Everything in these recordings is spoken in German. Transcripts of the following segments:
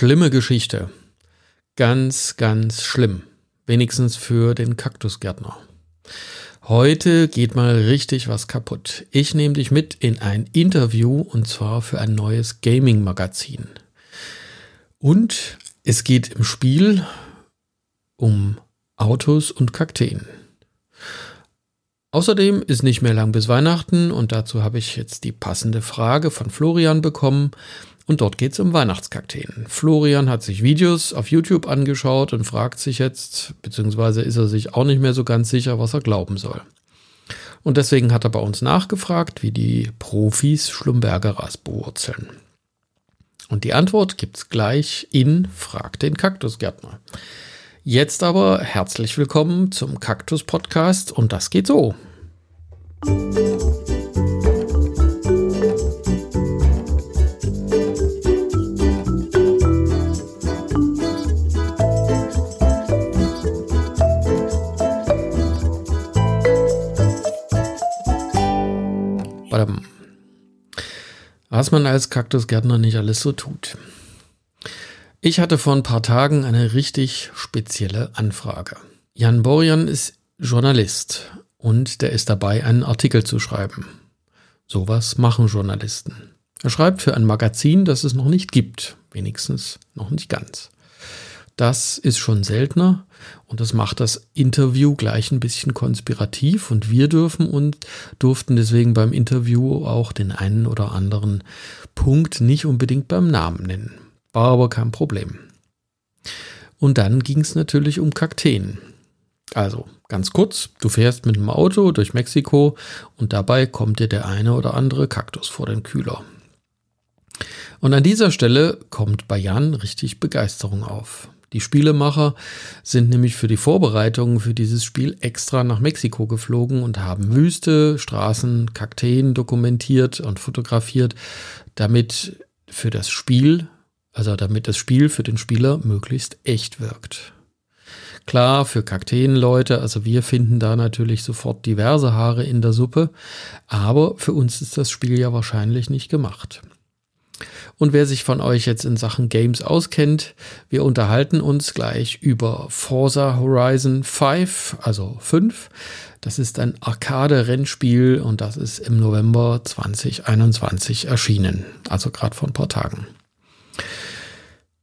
schlimme Geschichte. Ganz, ganz schlimm. Wenigstens für den Kaktusgärtner. Heute geht mal richtig was kaputt. Ich nehme dich mit in ein Interview und zwar für ein neues Gaming-Magazin. Und es geht im Spiel um Autos und Kakteen. Außerdem ist nicht mehr lang bis Weihnachten und dazu habe ich jetzt die passende Frage von Florian bekommen. Und dort geht es um Weihnachtskakteen. Florian hat sich Videos auf YouTube angeschaut und fragt sich jetzt, beziehungsweise ist er sich auch nicht mehr so ganz sicher, was er glauben soll. Und deswegen hat er bei uns nachgefragt, wie die Profis Schlumbergeras beurzeln. Und die Antwort gibt's gleich in Frag den Kaktusgärtner. Jetzt aber herzlich willkommen zum Kaktus Podcast und das geht so. Was man als Kaktusgärtner nicht alles so tut. Ich hatte vor ein paar Tagen eine richtig spezielle Anfrage. Jan Borjan ist Journalist und der ist dabei, einen Artikel zu schreiben. Sowas machen Journalisten. Er schreibt für ein Magazin, das es noch nicht gibt, wenigstens noch nicht ganz. Das ist schon seltener und das macht das Interview gleich ein bisschen konspirativ und wir dürfen und durften deswegen beim Interview auch den einen oder anderen Punkt nicht unbedingt beim Namen nennen. War aber kein Problem. Und dann ging es natürlich um Kakteen. Also ganz kurz, du fährst mit dem Auto durch Mexiko und dabei kommt dir der eine oder andere Kaktus vor den Kühler. Und an dieser Stelle kommt bei Jan richtig Begeisterung auf. Die Spielemacher sind nämlich für die Vorbereitungen für dieses Spiel extra nach Mexiko geflogen und haben Wüste, Straßen, Kakteen dokumentiert und fotografiert, damit für das Spiel also damit das Spiel für den Spieler möglichst echt wirkt. Klar, für Kakteenleute, also wir finden da natürlich sofort diverse Haare in der Suppe, aber für uns ist das Spiel ja wahrscheinlich nicht gemacht. Und wer sich von euch jetzt in Sachen Games auskennt, wir unterhalten uns gleich über Forza Horizon 5, also 5. Das ist ein Arcade-Rennspiel und das ist im November 2021 erschienen, also gerade vor ein paar Tagen.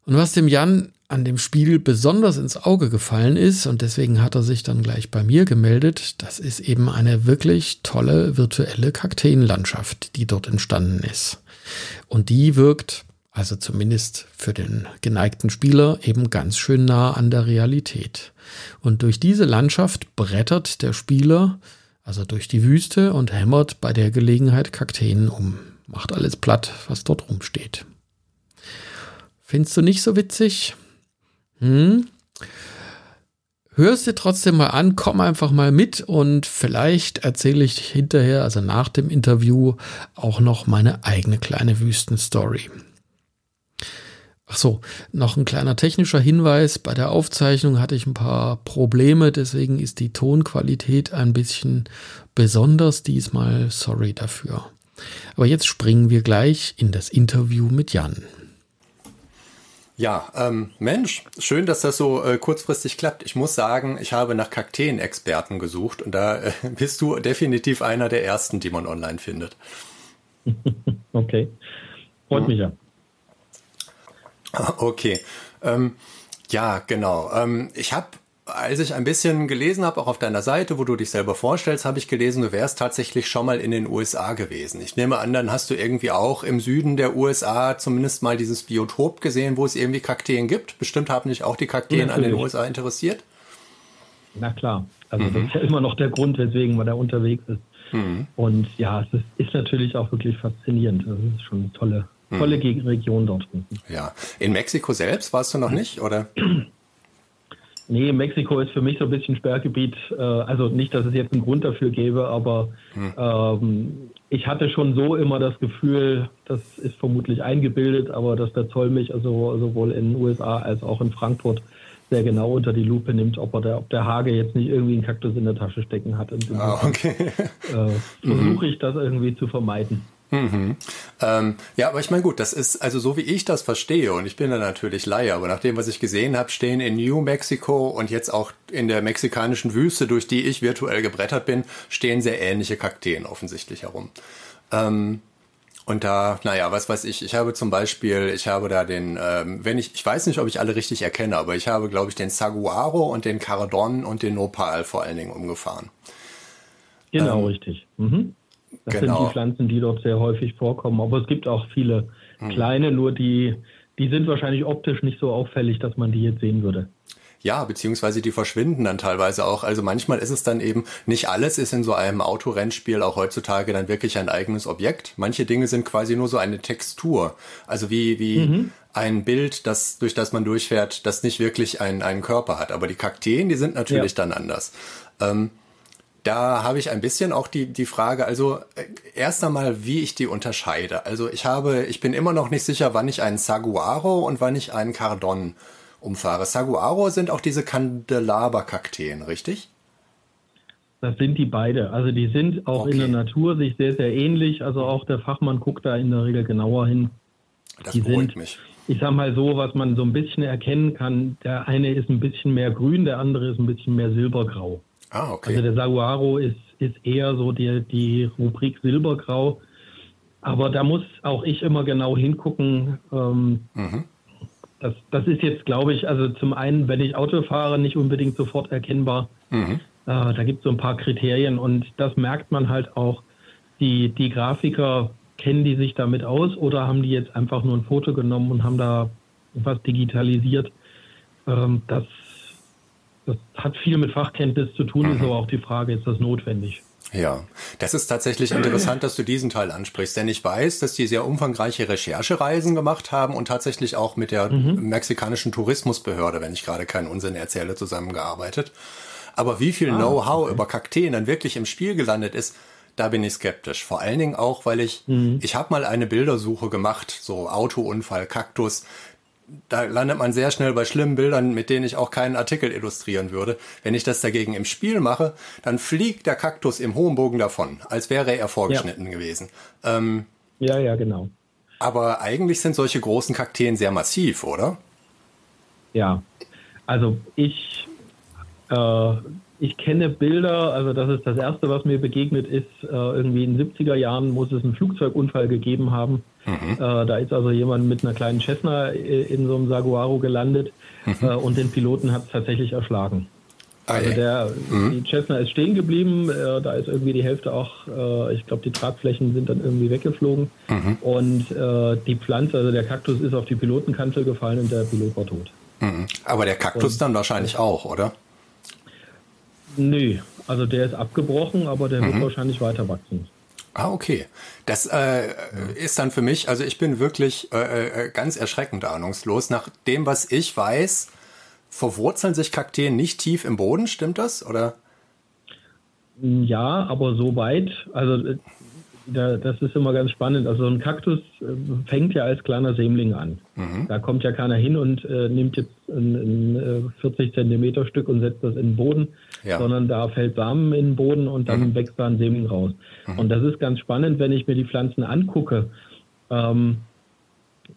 Und was dem Jan an dem Spiel besonders ins Auge gefallen ist, und deswegen hat er sich dann gleich bei mir gemeldet, das ist eben eine wirklich tolle virtuelle Kakteenlandschaft, die dort entstanden ist. Und die wirkt, also zumindest für den geneigten Spieler, eben ganz schön nah an der Realität. Und durch diese Landschaft brettert der Spieler, also durch die Wüste, und hämmert bei der Gelegenheit Kakteen um. Macht alles platt, was dort rumsteht. Findest du nicht so witzig? Hm? Hörst dir trotzdem mal an, komm einfach mal mit und vielleicht erzähle ich hinterher, also nach dem Interview, auch noch meine eigene kleine Wüstenstory. Ach so, noch ein kleiner technischer Hinweis. Bei der Aufzeichnung hatte ich ein paar Probleme, deswegen ist die Tonqualität ein bisschen besonders diesmal. Sorry dafür. Aber jetzt springen wir gleich in das Interview mit Jan. Ja, ähm, Mensch, schön, dass das so äh, kurzfristig klappt. Ich muss sagen, ich habe nach Kakteen-Experten gesucht und da äh, bist du definitiv einer der ersten, die man online findet. Okay, freut mhm. mich ja. Okay, ähm, ja, genau. Ähm, ich habe als ich ein bisschen gelesen habe, auch auf deiner Seite, wo du dich selber vorstellst, habe ich gelesen, du wärst tatsächlich schon mal in den USA gewesen. Ich nehme an, dann hast du irgendwie auch im Süden der USA zumindest mal dieses Biotop gesehen, wo es irgendwie Kakteen gibt. Bestimmt haben dich auch die Kakteen an den USA interessiert. Na klar. Also mhm. das ist ja immer noch der Grund, weswegen man da unterwegs ist. Mhm. Und ja, es ist, ist, natürlich auch wirklich faszinierend. Das ist schon eine tolle, tolle mhm. Region dort. Ja. In Mexiko selbst warst du noch nicht, oder? Nee, Mexiko ist für mich so ein bisschen Sperrgebiet. Äh, also nicht, dass es jetzt einen Grund dafür gäbe, aber hm. ähm, ich hatte schon so immer das Gefühl, das ist vermutlich eingebildet, aber dass der Zoll mich also sowohl in den USA als auch in Frankfurt sehr genau unter die Lupe nimmt, ob, er der, ob der Hage jetzt nicht irgendwie einen Kaktus in der Tasche stecken hat. Ah, okay. Äh, Versuche ich das irgendwie zu vermeiden. Mhm. Ähm, ja, aber ich meine, gut, das ist also so wie ich das verstehe und ich bin da natürlich Laie, aber nach dem, was ich gesehen habe, stehen in New Mexico und jetzt auch in der mexikanischen Wüste, durch die ich virtuell gebrettert bin, stehen sehr ähnliche Kakteen offensichtlich herum. Ähm, und da, naja, was weiß ich, ich habe zum Beispiel, ich habe da den, ähm, wenn ich, ich weiß nicht, ob ich alle richtig erkenne, aber ich habe, glaube ich, den Saguaro und den Cardon und den Nopal vor allen Dingen umgefahren. Genau, ähm, richtig. Mhm. Das genau. sind die Pflanzen, die dort sehr häufig vorkommen. Aber es gibt auch viele hm. kleine, nur die, die sind wahrscheinlich optisch nicht so auffällig, dass man die jetzt sehen würde. Ja, beziehungsweise die verschwinden dann teilweise auch. Also manchmal ist es dann eben, nicht alles ist in so einem Autorennspiel auch heutzutage dann wirklich ein eigenes Objekt. Manche Dinge sind quasi nur so eine Textur. Also wie, wie mhm. ein Bild, das, durch das man durchfährt, das nicht wirklich einen, einen Körper hat. Aber die Kakteen, die sind natürlich ja. dann anders. Ähm, da habe ich ein bisschen auch die, die Frage, also äh, erst einmal, wie ich die unterscheide. Also ich habe, ich bin immer noch nicht sicher, wann ich einen Saguaro und wann ich einen Cardon umfahre. Saguaro sind auch diese Candelabra-Kakteen, richtig? Das sind die beide. Also die sind auch okay. in der Natur sich sehr, sehr ähnlich. Also auch der Fachmann guckt da in der Regel genauer hin. Das die beruhigt sind, mich. Ich sag mal so, was man so ein bisschen erkennen kann, der eine ist ein bisschen mehr grün, der andere ist ein bisschen mehr silbergrau. Ah, okay. Also der Saguaro ist, ist eher so die, die Rubrik Silbergrau. Aber da muss auch ich immer genau hingucken. Ähm, mhm. das, das ist jetzt, glaube ich, also zum einen, wenn ich Auto fahre, nicht unbedingt sofort erkennbar. Mhm. Äh, da gibt es so ein paar Kriterien und das merkt man halt auch. Die, die Grafiker kennen die sich damit aus oder haben die jetzt einfach nur ein Foto genommen und haben da was digitalisiert? Ähm, das das hat viel mit Fachkenntnis zu tun, mhm. ist aber auch die Frage, ist das notwendig? Ja, das ist tatsächlich interessant, dass du diesen Teil ansprichst, denn ich weiß, dass die sehr umfangreiche Recherchereisen gemacht haben und tatsächlich auch mit der mhm. mexikanischen Tourismusbehörde, wenn ich gerade keinen Unsinn erzähle, zusammengearbeitet. Aber wie viel ah, Know-how okay. über Kakteen dann wirklich im Spiel gelandet ist, da bin ich skeptisch. Vor allen Dingen auch, weil ich, mhm. ich habe mal eine Bildersuche gemacht, so Autounfall, Kaktus da landet man sehr schnell bei schlimmen Bildern, mit denen ich auch keinen Artikel illustrieren würde. Wenn ich das dagegen im Spiel mache, dann fliegt der Kaktus im hohen Bogen davon, als wäre er vorgeschnitten ja. gewesen. Ähm, ja, ja, genau. Aber eigentlich sind solche großen Kakteen sehr massiv, oder? Ja, also ich äh, ich kenne Bilder, also das ist das Erste, was mir begegnet ist. Äh, irgendwie in den 70er Jahren muss es einen Flugzeugunfall gegeben haben. Mhm. Äh, da ist also jemand mit einer kleinen Cessna äh, in so einem Saguaro gelandet mhm. äh, und den Piloten hat es tatsächlich erschlagen. Ah, also der, mhm. die Cessna ist stehen geblieben, äh, da ist irgendwie die Hälfte auch, äh, ich glaube, die Tragflächen sind dann irgendwie weggeflogen mhm. und die Pflanze, also der Kaktus ist auf die Pilotenkanzel gefallen und der Pilot war tot. Mhm. Aber der Kaktus und, dann wahrscheinlich auch, oder? Nö, also der ist abgebrochen, aber der mhm. wird wahrscheinlich weiter wachsen. Ah, okay. Das äh, ist dann für mich, also ich bin wirklich äh, äh, ganz erschreckend ahnungslos. Nach dem, was ich weiß, verwurzeln sich Kakteen nicht tief im Boden, stimmt das? Oder? Ja, aber so weit. Also äh, da, das ist immer ganz spannend. Also ein Kaktus äh, fängt ja als kleiner Sämling an. Mhm. Da kommt ja keiner hin und äh, nimmt jetzt ein, ein 40 äh, Zentimeter Stück und setzt das in den Boden, ja. sondern da fällt Samen in den Boden und dann mhm. wächst da ein Sämling raus. Mhm. Und das ist ganz spannend, wenn ich mir die Pflanzen angucke. Ähm,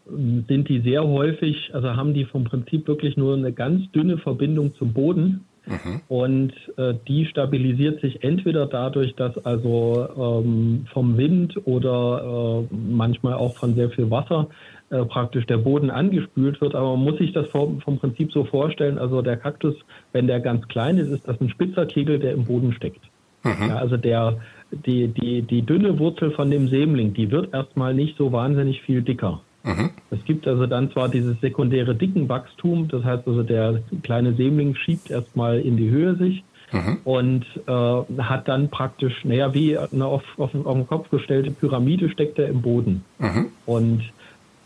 sind die sehr häufig, also haben die vom Prinzip wirklich nur eine ganz dünne Verbindung zum Boden Mhm. Und äh, die stabilisiert sich entweder dadurch, dass also ähm, vom Wind oder äh, manchmal auch von sehr viel Wasser äh, praktisch der Boden angespült wird. Aber man muss sich das vom, vom Prinzip so vorstellen, also der Kaktus, wenn der ganz klein ist, ist das ein spitzer Kegel, der im Boden steckt. Mhm. Ja, also der, die, die, die dünne Wurzel von dem Sämling, die wird erstmal nicht so wahnsinnig viel dicker. Mhm. Es gibt also dann zwar dieses sekundäre Dickenwachstum, das heißt also der kleine Sämling schiebt erstmal in die Höhe sich mhm. und äh, hat dann praktisch, naja, wie eine auf, auf, auf den Kopf gestellte Pyramide steckt er im Boden. Mhm. Und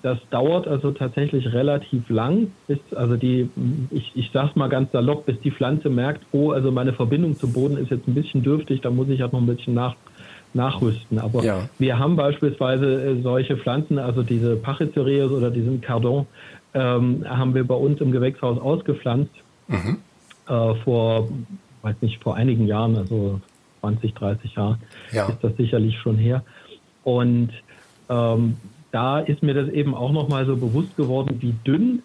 das dauert also tatsächlich relativ lang, bis, also die, ich, ich sag's mal ganz salopp, bis die Pflanze merkt, oh, also meine Verbindung zum Boden ist jetzt ein bisschen dürftig, da muss ich halt noch ein bisschen nach, nachrüsten. Aber ja. wir haben beispielsweise äh, solche Pflanzen, also diese Pachycereus oder diesen Cardon, ähm, haben wir bei uns im Gewächshaus ausgepflanzt mhm. äh, vor, weiß nicht, vor einigen Jahren, also 20, 30 Jahren ja. ist das sicherlich schon her. Und ähm, da ist mir das eben auch nochmal so bewusst geworden, wie dünn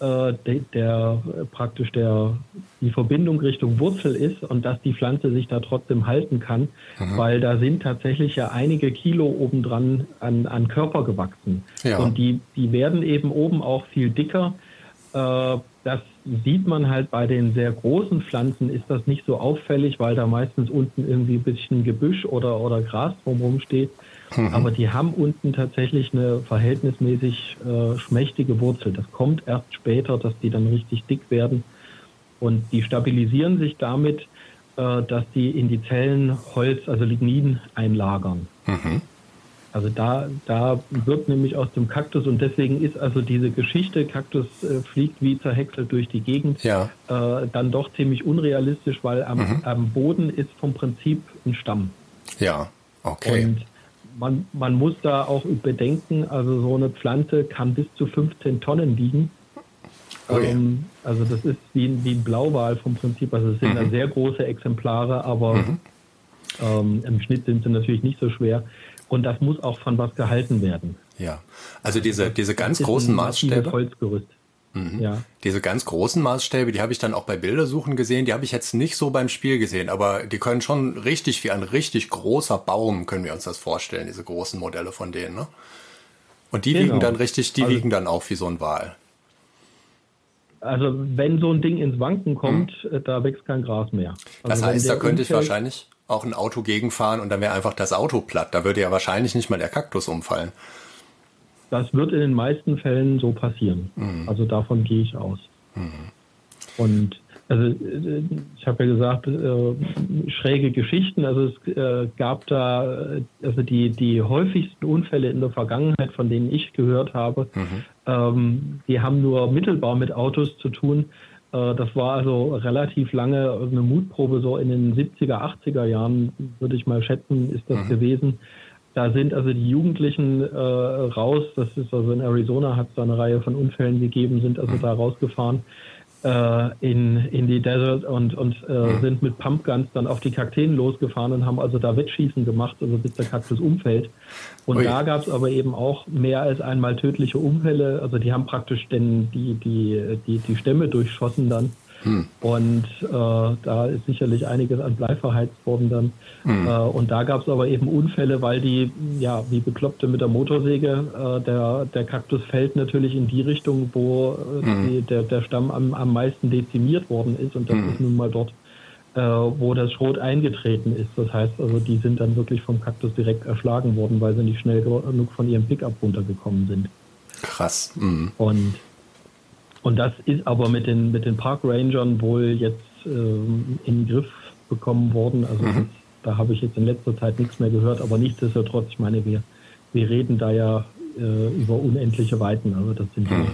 äh, der, der praktisch der, die Verbindung Richtung Wurzel ist und dass die Pflanze sich da trotzdem halten kann, mhm. weil da sind tatsächlich ja einige Kilo obendran an, an Körper gewachsen. Ja. Und die, die werden eben oben auch viel dicker. Äh, das sieht man halt bei den sehr großen Pflanzen, ist das nicht so auffällig, weil da meistens unten irgendwie ein bisschen Gebüsch oder, oder Gras drumherum steht. Mhm. Aber die haben unten tatsächlich eine verhältnismäßig äh, schmächtige Wurzel. Das kommt erst später, dass die dann richtig dick werden. Und die stabilisieren sich damit, äh, dass die in die Zellen Holz, also Lignin, einlagern. Mhm. Also da, da wird nämlich aus dem Kaktus und deswegen ist also diese Geschichte, Kaktus äh, fliegt wie zerhäckselt durch die Gegend, ja. äh, dann doch ziemlich unrealistisch, weil am, mhm. am Boden ist vom Prinzip ein Stamm. Ja, okay. Und man, man muss da auch bedenken, also so eine Pflanze kann bis zu 15 Tonnen wiegen. Oh ja. ähm, also das ist wie, wie ein Blauwal vom Prinzip. Also es sind mhm. da sehr große Exemplare, aber mhm. ähm, im Schnitt sind sie natürlich nicht so schwer. Und das muss auch von was gehalten werden. Ja, also diese, diese ganz großen Maßstäbe. Holzgerüst. Mhm. Ja. Diese ganz großen Maßstäbe, die habe ich dann auch bei Bildersuchen gesehen, die habe ich jetzt nicht so beim Spiel gesehen, aber die können schon richtig wie ein richtig großer Baum, können wir uns das vorstellen, diese großen Modelle von denen, ne? Und die genau. wiegen dann richtig, die also, wiegen dann auch wie so ein Wal. Also wenn so ein Ding ins Wanken kommt, mhm. da wächst kein Gras mehr. Also das heißt, da könnte ich wahrscheinlich auch ein Auto gegenfahren und dann wäre einfach das Auto platt. Da würde ja wahrscheinlich nicht mal der Kaktus umfallen. Das wird in den meisten Fällen so passieren. Mhm. Also davon gehe ich aus. Mhm. Und also ich habe ja gesagt, äh, schräge Geschichten. Also es äh, gab da also die, die häufigsten Unfälle in der Vergangenheit, von denen ich gehört habe, mhm. ähm, die haben nur mittelbar mit Autos zu tun. Äh, das war also relativ lange eine Mutprobe, so in den 70er, 80er Jahren, würde ich mal schätzen, ist das mhm. gewesen. Da sind also die Jugendlichen äh, raus, das ist also in Arizona hat es da eine Reihe von Unfällen gegeben, sind also mhm. da rausgefahren äh, in, in die Desert und, und äh, mhm. sind mit Pumpguns dann auf die Kakteen losgefahren und haben also da Wettschießen gemacht, also bis der Kaktus umfällt. Und Ui. da gab es aber eben auch mehr als einmal tödliche Unfälle. Also die haben praktisch denn die, die, die, die Stämme durchschossen dann. Hm. Und äh, da ist sicherlich einiges an Blei verheizt worden dann. Hm. Äh, und da gab es aber eben Unfälle, weil die, ja, wie Bekloppte mit der Motorsäge, äh, der, der Kaktus fällt natürlich in die Richtung, wo hm. die, der, der Stamm am, am meisten dezimiert worden ist. Und das hm. ist nun mal dort, äh, wo das Schrot eingetreten ist. Das heißt also, die sind dann wirklich vom Kaktus direkt erschlagen worden, weil sie nicht schnell genug von ihrem Pickup runtergekommen sind. Krass. Mhm. Und und das ist aber mit den, mit den Park Rangern wohl jetzt ähm, in den Griff bekommen worden. Also mhm. das, da habe ich jetzt in letzter Zeit nichts mehr gehört, aber nichtsdestotrotz, ich meine, wir, wir reden da ja äh, über unendliche Weiten. Also das sind mhm.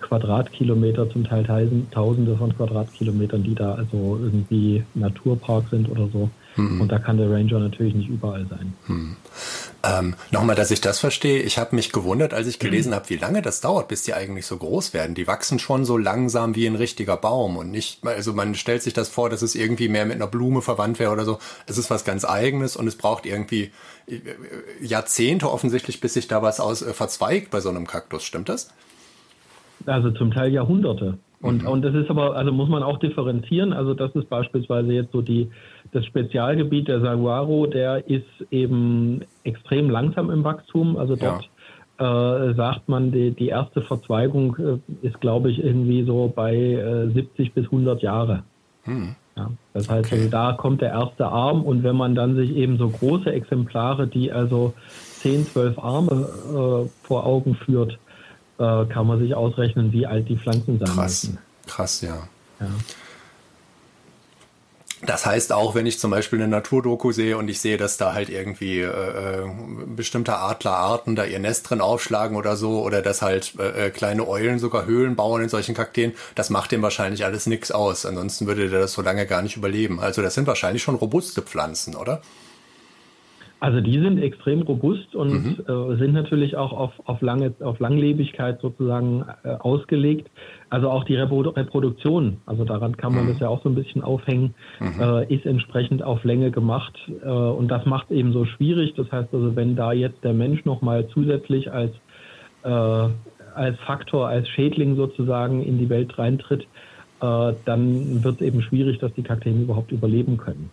Quadratkilometer, zum Teil Tausende von Quadratkilometern, die da also irgendwie Naturpark sind oder so. Mhm. Und da kann der Ranger natürlich nicht überall sein. Mhm. Ähm, Nochmal, dass ich das verstehe. Ich habe mich gewundert, als ich gelesen habe, wie lange das dauert, bis die eigentlich so groß werden. Die wachsen schon so langsam wie ein richtiger Baum und nicht, also man stellt sich das vor, dass es irgendwie mehr mit einer Blume verwandt wäre oder so. Es ist was ganz Eigenes und es braucht irgendwie äh, Jahrzehnte offensichtlich, bis sich da was aus äh, verzweigt bei so einem Kaktus. Stimmt das? Also zum Teil Jahrhunderte. Und, mhm. und das ist aber, also muss man auch differenzieren. Also das ist beispielsweise jetzt so die, das Spezialgebiet der Saguaro, der ist eben extrem langsam im Wachstum. Also dort ja. äh, sagt man, die, die erste Verzweigung äh, ist, glaube ich, irgendwie so bei äh, 70 bis 100 Jahre. Mhm. Ja, das heißt, okay. also da kommt der erste Arm und wenn man dann sich eben so große Exemplare, die also 10, 12 Arme äh, vor Augen führt, äh, kann man sich ausrechnen, wie alt die Pflanzen sein Krass. müssen. Krass, ja. ja. Das heißt auch, wenn ich zum Beispiel eine Naturdoku sehe und ich sehe, dass da halt irgendwie äh, äh, bestimmte Adlerarten da ihr Nest drin aufschlagen oder so, oder dass halt äh, äh, kleine Eulen sogar Höhlen bauen in solchen Kakteen, das macht dem wahrscheinlich alles nichts aus. Ansonsten würde der das so lange gar nicht überleben. Also das sind wahrscheinlich schon robuste Pflanzen, oder? Also die sind extrem robust und mhm. äh, sind natürlich auch auf, auf, lange, auf Langlebigkeit sozusagen äh, ausgelegt. Also auch die Reprodu Reproduktion, also daran kann man mhm. das ja auch so ein bisschen aufhängen, mhm. äh, ist entsprechend auf Länge gemacht. Äh, und das macht eben so schwierig. Das heißt also, wenn da jetzt der Mensch nochmal zusätzlich als, äh, als Faktor, als Schädling sozusagen in die Welt reintritt, äh, dann wird es eben schwierig, dass die Kakteen überhaupt überleben können.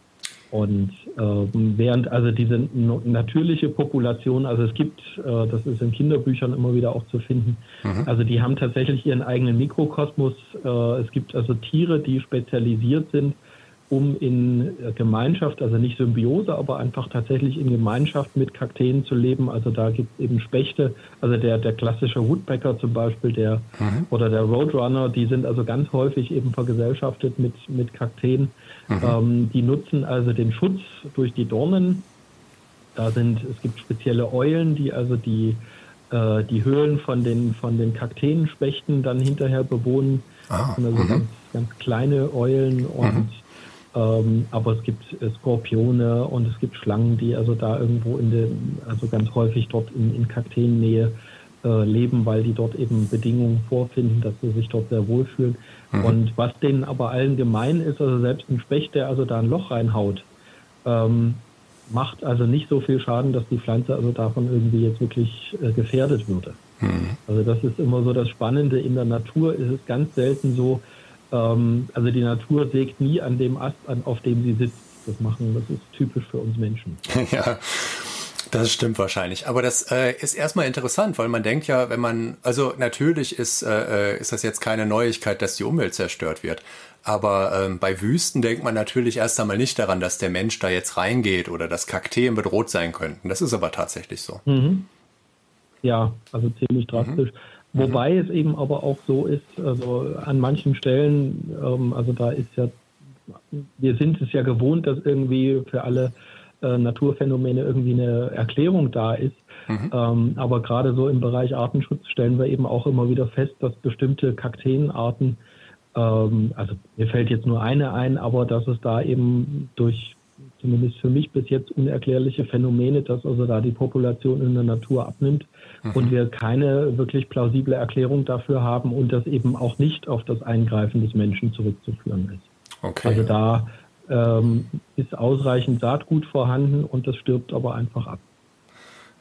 Und während also diese natürliche Population, also es gibt, äh, das ist in Kinderbüchern immer wieder auch zu finden, mhm. also die haben tatsächlich ihren eigenen Mikrokosmos. Äh, es gibt also Tiere, die spezialisiert sind um in Gemeinschaft, also nicht Symbiose, aber einfach tatsächlich in Gemeinschaft mit Kakteen zu leben. Also da gibt es eben Spechte, also der, der klassische Woodpecker zum Beispiel, der mhm. oder der Roadrunner, die sind also ganz häufig eben vergesellschaftet mit, mit Kakteen. Mhm. Ähm, die nutzen also den Schutz durch die Dornen. Da sind, es gibt spezielle Eulen, die also die, äh, die Höhlen von den, von den Kakteenspechten dann hinterher bewohnen. Ah, also mhm. ganz, ganz kleine Eulen und mhm. Ähm, aber es gibt äh, Skorpione und es gibt Schlangen, die also da irgendwo in den, also ganz häufig dort in, in Kakteennähe äh, leben, weil die dort eben Bedingungen vorfinden, dass sie sich dort sehr wohlfühlen. Mhm. Und was denen aber allen gemein ist, also selbst ein Specht, der also da ein Loch reinhaut, ähm, macht also nicht so viel Schaden, dass die Pflanze also davon irgendwie jetzt wirklich äh, gefährdet würde. Mhm. Also das ist immer so das Spannende. In der Natur ist es ganz selten so, ähm, also die Natur sägt nie an dem Ast, an, auf dem sie sitzt. Das machen, das ist typisch für uns Menschen. ja. Das stimmt wahrscheinlich. Aber das äh, ist erstmal interessant, weil man denkt ja, wenn man, also natürlich ist, äh, äh ist das jetzt keine Neuigkeit, dass die Umwelt zerstört wird. Aber ähm, bei Wüsten denkt man natürlich erst einmal nicht daran, dass der Mensch da jetzt reingeht oder dass Kakteen bedroht sein könnten. Das ist aber tatsächlich so. Mhm. Ja, also ziemlich drastisch. Mhm. Wobei es eben aber auch so ist, also an manchen Stellen, ähm, also da ist ja, wir sind es ja gewohnt, dass irgendwie für alle äh, Naturphänomene irgendwie eine Erklärung da ist. Mhm. Ähm, aber gerade so im Bereich Artenschutz stellen wir eben auch immer wieder fest, dass bestimmte Kakteenarten, ähm, also mir fällt jetzt nur eine ein, aber dass es da eben durch zumindest für mich bis jetzt unerklärliche Phänomene, dass also da die Population in der Natur abnimmt mhm. und wir keine wirklich plausible Erklärung dafür haben und das eben auch nicht auf das Eingreifen des Menschen zurückzuführen ist. Okay. Also da ähm, ist ausreichend Saatgut vorhanden und das stirbt aber einfach ab.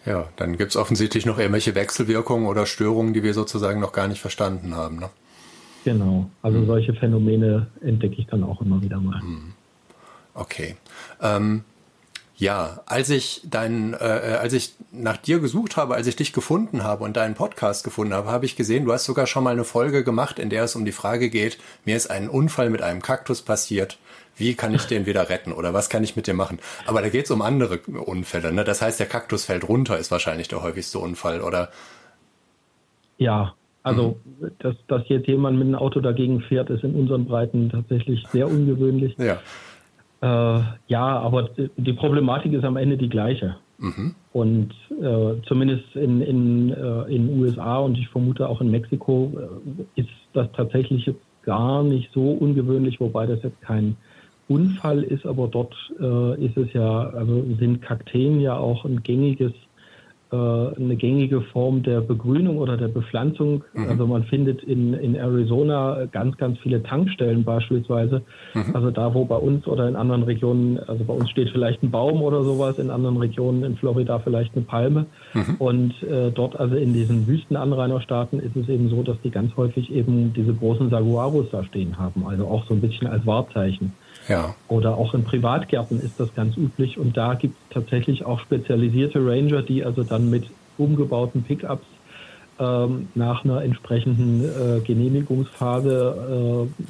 Ja, dann gibt es offensichtlich noch irgendwelche Wechselwirkungen oder Störungen, die wir sozusagen noch gar nicht verstanden haben. Ne? Genau, also mhm. solche Phänomene entdecke ich dann auch immer wieder mal. Mhm. Okay. Ähm, ja, als ich dein, äh, äh, als ich nach dir gesucht habe, als ich dich gefunden habe und deinen Podcast gefunden habe, habe ich gesehen, du hast sogar schon mal eine Folge gemacht, in der es um die Frage geht, mir ist ein Unfall mit einem Kaktus passiert. Wie kann ich den wieder retten oder was kann ich mit dem machen? Aber da geht es um andere Unfälle. Ne? Das heißt, der Kaktus fällt runter, ist wahrscheinlich der häufigste Unfall, oder? Ja, also mhm. dass, dass jetzt jemand mit einem Auto dagegen fährt, ist in unseren Breiten tatsächlich sehr ungewöhnlich. Ja. Äh, ja, aber die Problematik ist am Ende die gleiche. Mhm. Und äh, zumindest in in, äh, in USA und ich vermute auch in Mexiko äh, ist das tatsächlich gar nicht so ungewöhnlich, wobei das jetzt kein Unfall ist, aber dort äh, ist es ja, also sind Kakteen ja auch ein gängiges eine gängige Form der Begrünung oder der Bepflanzung. Mhm. Also man findet in, in Arizona ganz, ganz viele Tankstellen beispielsweise. Mhm. Also da, wo bei uns oder in anderen Regionen, also bei uns steht vielleicht ein Baum oder sowas, in anderen Regionen in Florida vielleicht eine Palme. Mhm. Und äh, dort, also in diesen Wüstenanrainerstaaten, ist es eben so, dass die ganz häufig eben diese großen Saguaros da stehen haben. Also auch so ein bisschen als Wahrzeichen. Ja. Oder auch in Privatgärten ist das ganz üblich. Und da gibt es tatsächlich auch spezialisierte Ranger, die also dann mit umgebauten Pickups ähm, nach einer entsprechenden äh, Genehmigungsphase, äh,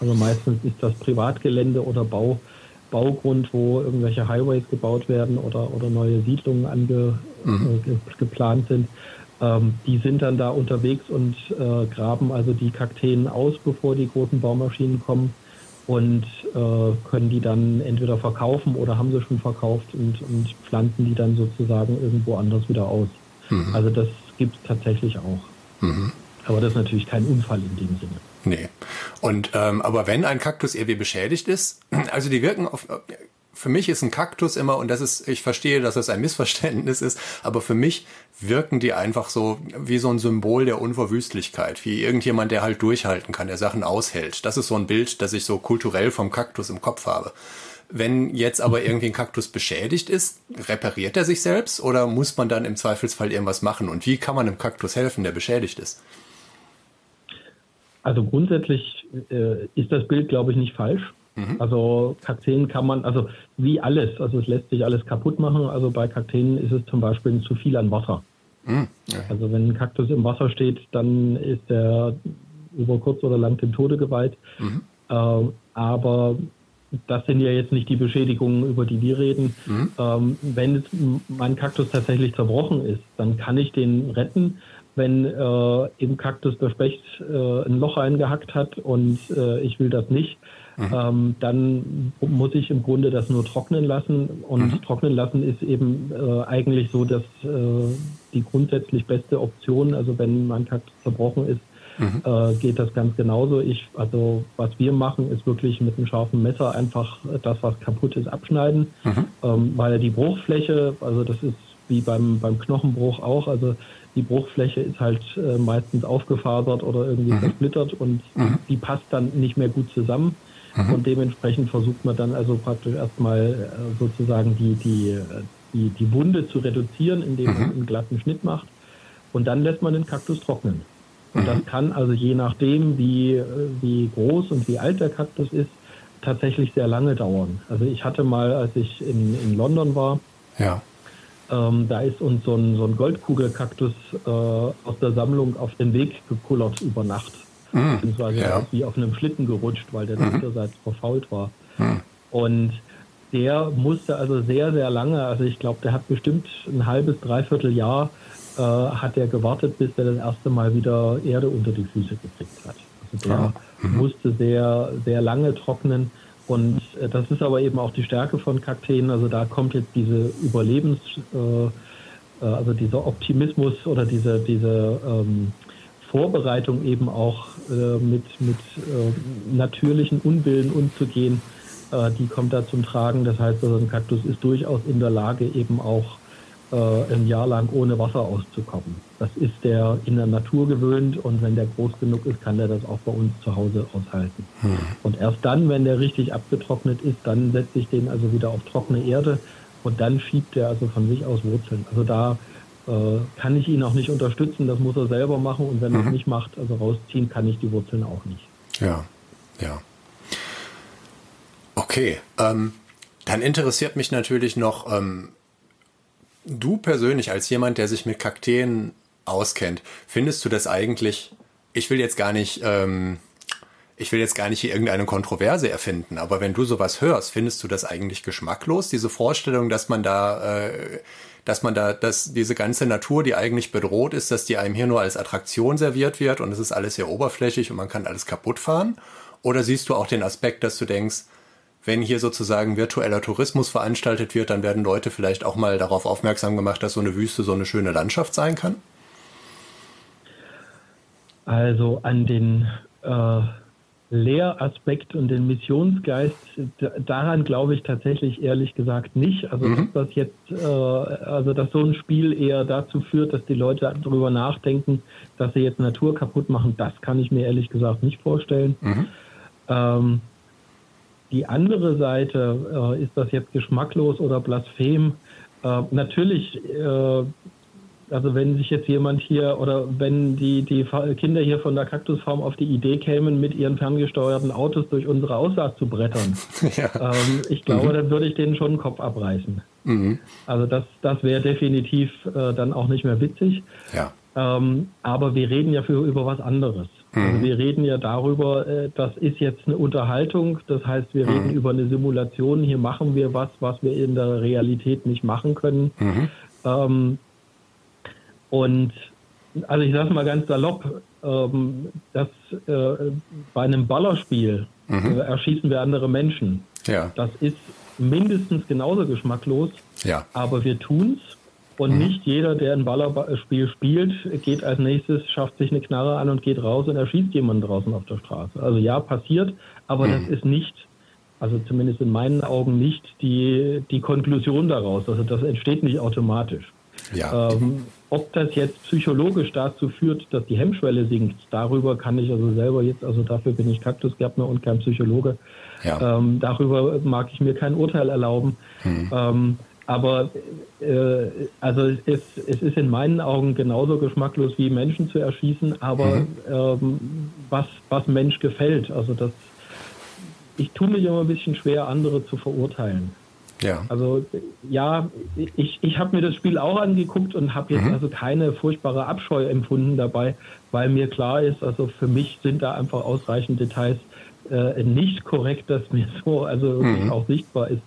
also meistens ist das Privatgelände oder Bau, Baugrund, wo irgendwelche Highways gebaut werden oder, oder neue Siedlungen ange, mhm. äh, geplant sind, ähm, die sind dann da unterwegs und äh, graben also die Kakteen aus, bevor die großen Baumaschinen kommen und äh, können die dann entweder verkaufen oder haben sie schon verkauft und, und pflanzen die dann sozusagen irgendwo anders wieder aus. Mhm. Also das gibt es tatsächlich auch. Mhm. Aber das ist natürlich kein Unfall in dem Sinne. Nee. Und ähm, aber wenn ein Kaktus irgendwie beschädigt ist, also die wirken auf für mich ist ein Kaktus immer, und das ist, ich verstehe, dass das ein Missverständnis ist, aber für mich wirken die einfach so wie so ein Symbol der Unverwüstlichkeit, wie irgendjemand, der halt durchhalten kann, der Sachen aushält. Das ist so ein Bild, das ich so kulturell vom Kaktus im Kopf habe. Wenn jetzt aber irgendwie ein Kaktus beschädigt ist, repariert er sich selbst oder muss man dann im Zweifelsfall irgendwas machen? Und wie kann man einem Kaktus helfen, der beschädigt ist? Also grundsätzlich äh, ist das Bild, glaube ich, nicht falsch. Mhm. Also Kakteen kann man, also wie alles, also es lässt sich alles kaputt machen. Also bei Kakteen ist es zum Beispiel zu viel an Wasser. Mhm. Ja. Also wenn ein Kaktus im Wasser steht, dann ist er über kurz oder lang dem Tode geweiht. Mhm. Äh, aber das sind ja jetzt nicht die Beschädigungen, über die wir reden. Mhm. Ähm, wenn es, mein Kaktus tatsächlich zerbrochen ist, dann kann ich den retten. Wenn äh, im Kaktus der Specht äh, ein Loch eingehackt hat und äh, ich will das nicht, Mhm. Ähm, dann muss ich im Grunde das nur trocknen lassen. Und mhm. trocknen lassen ist eben äh, eigentlich so, dass äh, die grundsätzlich beste Option, also wenn mein Kaktus zerbrochen ist, mhm. äh, geht das ganz genauso. Ich, also was wir machen, ist wirklich mit einem scharfen Messer einfach das, was kaputt ist, abschneiden, mhm. ähm, weil die Bruchfläche, also das ist wie beim, beim Knochenbruch auch, also die Bruchfläche ist halt äh, meistens aufgefasert oder irgendwie mhm. zersplittert und mhm. die passt dann nicht mehr gut zusammen. Mhm. Und dementsprechend versucht man dann also praktisch erstmal äh, sozusagen die, die, die, die Wunde zu reduzieren, indem man mhm. einen glatten Schnitt macht. Und dann lässt man den Kaktus trocknen. Und mhm. das kann also je nachdem, wie, wie groß und wie alt der Kaktus ist, tatsächlich sehr lange dauern. Also ich hatte mal, als ich in, in London war, ja. ähm, da ist uns so ein, so ein Goldkugelkaktus äh, aus der Sammlung auf den Weg gekullert über Nacht mhm. beziehungsweise ja. wie auf einem Schlitten gerutscht, weil der mhm. Unterseits verfault war. Mhm. Und der musste also sehr, sehr lange, also ich glaube, der hat bestimmt ein halbes, dreiviertel Jahr äh, hat er gewartet, bis er das erste Mal wieder Erde unter die Füße gekriegt hat. Also der mhm. musste sehr, sehr lange trocknen. Und äh, das ist aber eben auch die Stärke von Kakteen. Also da kommt jetzt diese Überlebens, äh, äh also dieser Optimismus oder diese, diese ähm, Vorbereitung eben auch äh, mit, mit äh, natürlichen Unbillen umzugehen, äh, die kommt da zum Tragen. Das heißt, also ein Kaktus ist durchaus in der Lage, eben auch äh, ein Jahr lang ohne Wasser auszukommen. Das ist der in der Natur gewöhnt und wenn der groß genug ist, kann der das auch bei uns zu Hause aushalten. Hm. Und erst dann, wenn der richtig abgetrocknet ist, dann setze ich den also wieder auf trockene Erde und dann schiebt er also von sich aus Wurzeln. Also da kann ich ihn auch nicht unterstützen, das muss er selber machen und wenn mhm. er es nicht macht, also rausziehen kann ich die Wurzeln auch nicht. Ja, ja. Okay, ähm, dann interessiert mich natürlich noch, ähm, du persönlich als jemand, der sich mit Kakteen auskennt, findest du das eigentlich, ich will jetzt gar nicht, ähm, ich will jetzt gar nicht hier irgendeine Kontroverse erfinden, aber wenn du sowas hörst, findest du das eigentlich geschmacklos, diese Vorstellung, dass man da äh, dass man da, dass diese ganze Natur, die eigentlich bedroht ist, dass die einem hier nur als Attraktion serviert wird und es ist alles sehr oberflächlich und man kann alles kaputt fahren? Oder siehst du auch den Aspekt, dass du denkst, wenn hier sozusagen virtueller Tourismus veranstaltet wird, dann werden Leute vielleicht auch mal darauf aufmerksam gemacht, dass so eine Wüste so eine schöne Landschaft sein kann? Also an den äh, Lehraspekt und den Missionsgeist, daran glaube ich tatsächlich ehrlich gesagt nicht. Also mhm. dass das jetzt, äh, also dass so ein Spiel eher dazu führt, dass die Leute darüber nachdenken, dass sie jetzt Natur kaputt machen, das kann ich mir ehrlich gesagt nicht vorstellen. Mhm. Ähm, die andere Seite, äh, ist das jetzt geschmacklos oder blasphem? Äh, natürlich äh, also wenn sich jetzt jemand hier oder wenn die, die Kinder hier von der Kaktusfarm auf die Idee kämen, mit ihren ferngesteuerten Autos durch unsere Aussaat zu brettern, ja. ähm, ich glaube, mhm. dann würde ich denen schon den Kopf abreißen. Mhm. Also das, das wäre definitiv äh, dann auch nicht mehr witzig. Ja. Ähm, aber wir reden ja für über was anderes. Also mhm. Also wir reden ja darüber, äh, das ist jetzt eine Unterhaltung, das heißt, wir reden mhm. über eine Simulation, hier machen wir was, was wir in der Realität nicht machen können. Mhm. Ähm, und also ich sage mal ganz salopp, ähm, dass äh, bei einem Ballerspiel mhm. äh, erschießen wir andere Menschen. Ja. Das ist mindestens genauso geschmacklos, ja. aber wir tun's. Und mhm. nicht jeder, der ein Ballerspiel spielt, geht als nächstes, schafft sich eine Knarre an und geht raus und erschießt jemanden draußen auf der Straße. Also ja, passiert, aber mhm. das ist nicht also zumindest in meinen Augen nicht die, die Konklusion daraus. Also das entsteht nicht automatisch. Ja. Ähm, ob das jetzt psychologisch dazu führt, dass die Hemmschwelle sinkt, darüber kann ich also selber jetzt, also dafür bin ich Kaktusgärtner und kein Psychologe, ja. ähm, darüber mag ich mir kein Urteil erlauben. Hm. Ähm, aber äh, also es, es ist in meinen Augen genauso geschmacklos wie Menschen zu erschießen, aber mhm. ähm, was, was Mensch gefällt, also das ich tue mich immer ein bisschen schwer, andere zu verurteilen. Ja. Also ja, ich, ich habe mir das Spiel auch angeguckt und habe jetzt mhm. also keine furchtbare Abscheu empfunden dabei, weil mir klar ist, also für mich sind da einfach ausreichend Details äh, nicht korrekt, dass mir so also mhm. auch sichtbar ist.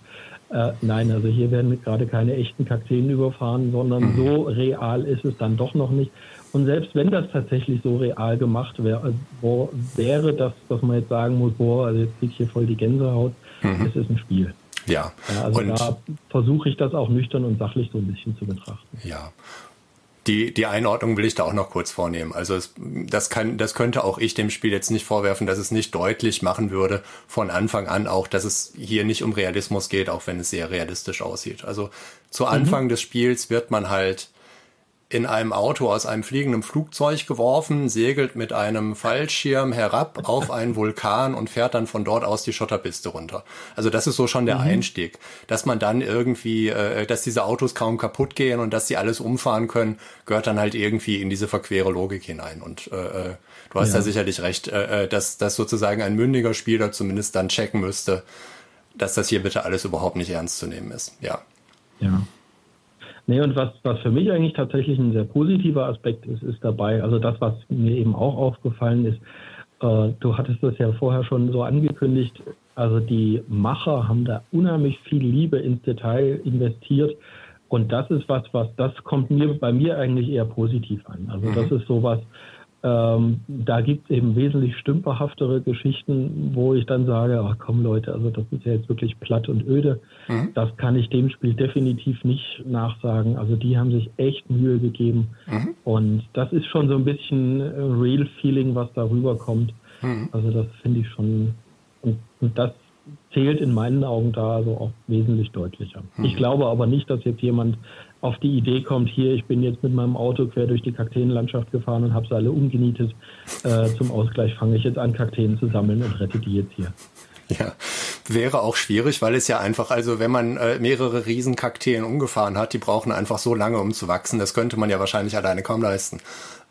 Äh, nein, also hier werden gerade keine echten Kakteen überfahren, sondern mhm. so real ist es dann doch noch nicht. Und selbst wenn das tatsächlich so real gemacht wär, wo, wäre, dass, dass man jetzt sagen muss, boah, also jetzt krieg ich hier voll die Gänsehaut, mhm. es ist ein Spiel. Ja. also und da versuche ich das auch nüchtern und sachlich so ein bisschen zu betrachten. Ja. Die, die Einordnung will ich da auch noch kurz vornehmen. Also es, das kann, das könnte auch ich dem Spiel jetzt nicht vorwerfen, dass es nicht deutlich machen würde von Anfang an auch, dass es hier nicht um Realismus geht, auch wenn es sehr realistisch aussieht. Also zu Anfang mhm. des Spiels wird man halt in einem Auto aus einem fliegenden Flugzeug geworfen, segelt mit einem Fallschirm herab auf einen Vulkan und fährt dann von dort aus die Schotterpiste runter. Also das ist so schon der mhm. Einstieg. Dass man dann irgendwie, äh, dass diese Autos kaum kaputt gehen und dass sie alles umfahren können, gehört dann halt irgendwie in diese verquere Logik hinein. Und äh, äh du hast ja. da sicherlich recht, äh, äh, dass, dass sozusagen ein mündiger Spieler zumindest dann checken müsste, dass das hier bitte alles überhaupt nicht ernst zu nehmen ist. Ja. Ja. Nee, und was, was für mich eigentlich tatsächlich ein sehr positiver Aspekt ist, ist dabei, also das, was mir eben auch aufgefallen ist, äh, du hattest das ja vorher schon so angekündigt, also die Macher haben da unheimlich viel Liebe ins Detail investiert. Und das ist was, was, das kommt mir bei mir eigentlich eher positiv an. Also das mhm. ist sowas, ähm, da gibt es eben wesentlich stümperhaftere Geschichten, wo ich dann sage, ach komm Leute, also das ist ja jetzt wirklich platt und öde. Mhm. Das kann ich dem Spiel definitiv nicht nachsagen. Also die haben sich echt Mühe gegeben. Mhm. Und das ist schon so ein bisschen Real Feeling, was da rüberkommt. Mhm. Also das finde ich schon, und, und das zählt in meinen Augen da also auch wesentlich deutlicher. Mhm. Ich glaube aber nicht, dass jetzt jemand auf die Idee kommt, hier, ich bin jetzt mit meinem Auto quer durch die Kakteenlandschaft gefahren und habe sie alle umgenietet. Äh, zum Ausgleich fange ich jetzt an, Kakteen zu sammeln und rette die jetzt hier. Ja, wäre auch schwierig, weil es ja einfach, also wenn man äh, mehrere Riesenkakteen umgefahren hat, die brauchen einfach so lange, um zu wachsen. Das könnte man ja wahrscheinlich alleine kaum leisten.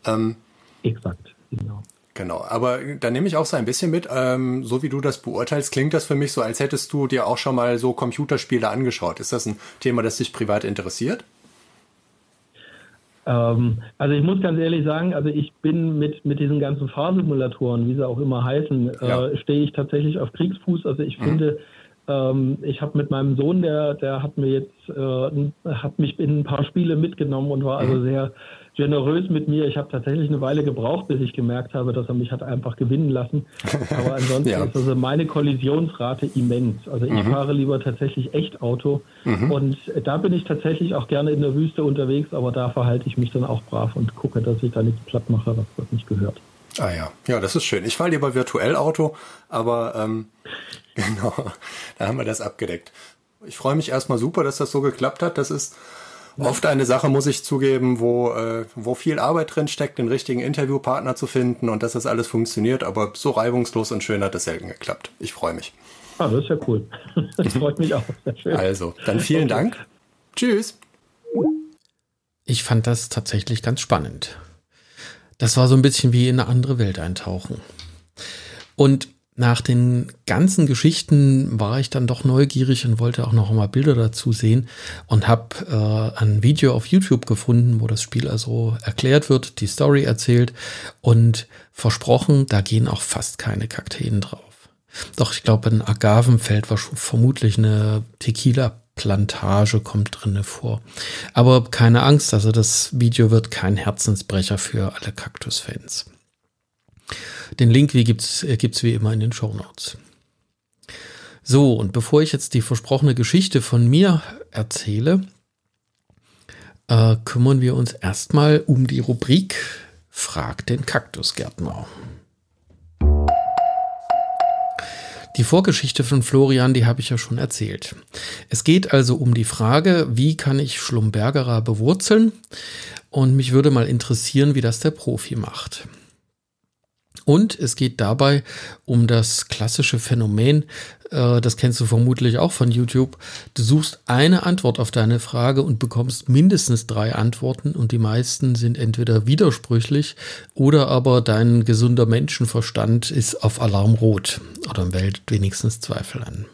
Ähm, Exakt, genau. Genau, aber da nehme ich auch so ein bisschen mit, ähm, so wie du das beurteilst, klingt das für mich so, als hättest du dir auch schon mal so Computerspiele angeschaut. Ist das ein Thema, das dich privat interessiert? Ähm, also ich muss ganz ehrlich sagen, also ich bin mit, mit diesen ganzen Fahrsimulatoren, wie sie auch immer heißen, ja. äh, stehe ich tatsächlich auf Kriegsfuß. Also ich mhm. finde, ähm, ich habe mit meinem Sohn, der, der hat mir jetzt, äh, hat mich in ein paar Spiele mitgenommen und war also mhm. sehr generös mit mir. Ich habe tatsächlich eine Weile gebraucht, bis ich gemerkt habe, dass er mich hat einfach gewinnen lassen. Aber ansonsten ja. ist also meine Kollisionsrate immens. Also ich mhm. fahre lieber tatsächlich echt Auto. Mhm. Und da bin ich tatsächlich auch gerne in der Wüste unterwegs, aber da verhalte ich mich dann auch brav und gucke, dass ich da nichts platt mache, was das nicht gehört. Ah ja, ja, das ist schön. Ich fahre lieber virtuell Auto, aber ähm, genau, da haben wir das abgedeckt. Ich freue mich erstmal super, dass das so geklappt hat. Das ist oft eine Sache, muss ich zugeben, wo, äh, wo viel Arbeit drin steckt, den richtigen Interviewpartner zu finden und dass das alles funktioniert, aber so reibungslos und schön hat es selten geklappt. Ich freue mich. Ah, das ist ja cool. Das freut mich auch. Also, dann vielen okay. Dank. Tschüss. Ich fand das tatsächlich ganz spannend. Das war so ein bisschen wie in eine andere Welt eintauchen. Und nach den ganzen Geschichten war ich dann doch neugierig und wollte auch noch mal Bilder dazu sehen und habe äh, ein Video auf YouTube gefunden, wo das Spiel also erklärt wird, die Story erzählt und versprochen, da gehen auch fast keine Kakteen drauf. Doch ich glaube, ein Agavenfeld war vermutlich eine Tequila-Plantage kommt drinne vor. Aber keine Angst, also das Video wird kein Herzensbrecher für alle Kaktusfans. Den Link wie gibt's, äh, gibt's wie immer in den Show Notes. So, und bevor ich jetzt die versprochene Geschichte von mir erzähle, äh, kümmern wir uns erstmal um die Rubrik Frag den Kaktusgärtner. Die Vorgeschichte von Florian, die habe ich ja schon erzählt. Es geht also um die Frage, wie kann ich Schlumbergerer bewurzeln? Und mich würde mal interessieren, wie das der Profi macht. Und es geht dabei um das klassische Phänomen, äh, das kennst du vermutlich auch von YouTube. Du suchst eine Antwort auf deine Frage und bekommst mindestens drei Antworten und die meisten sind entweder widersprüchlich oder aber dein gesunder Menschenverstand ist auf Alarmrot oder meldet wenigstens Zweifel an.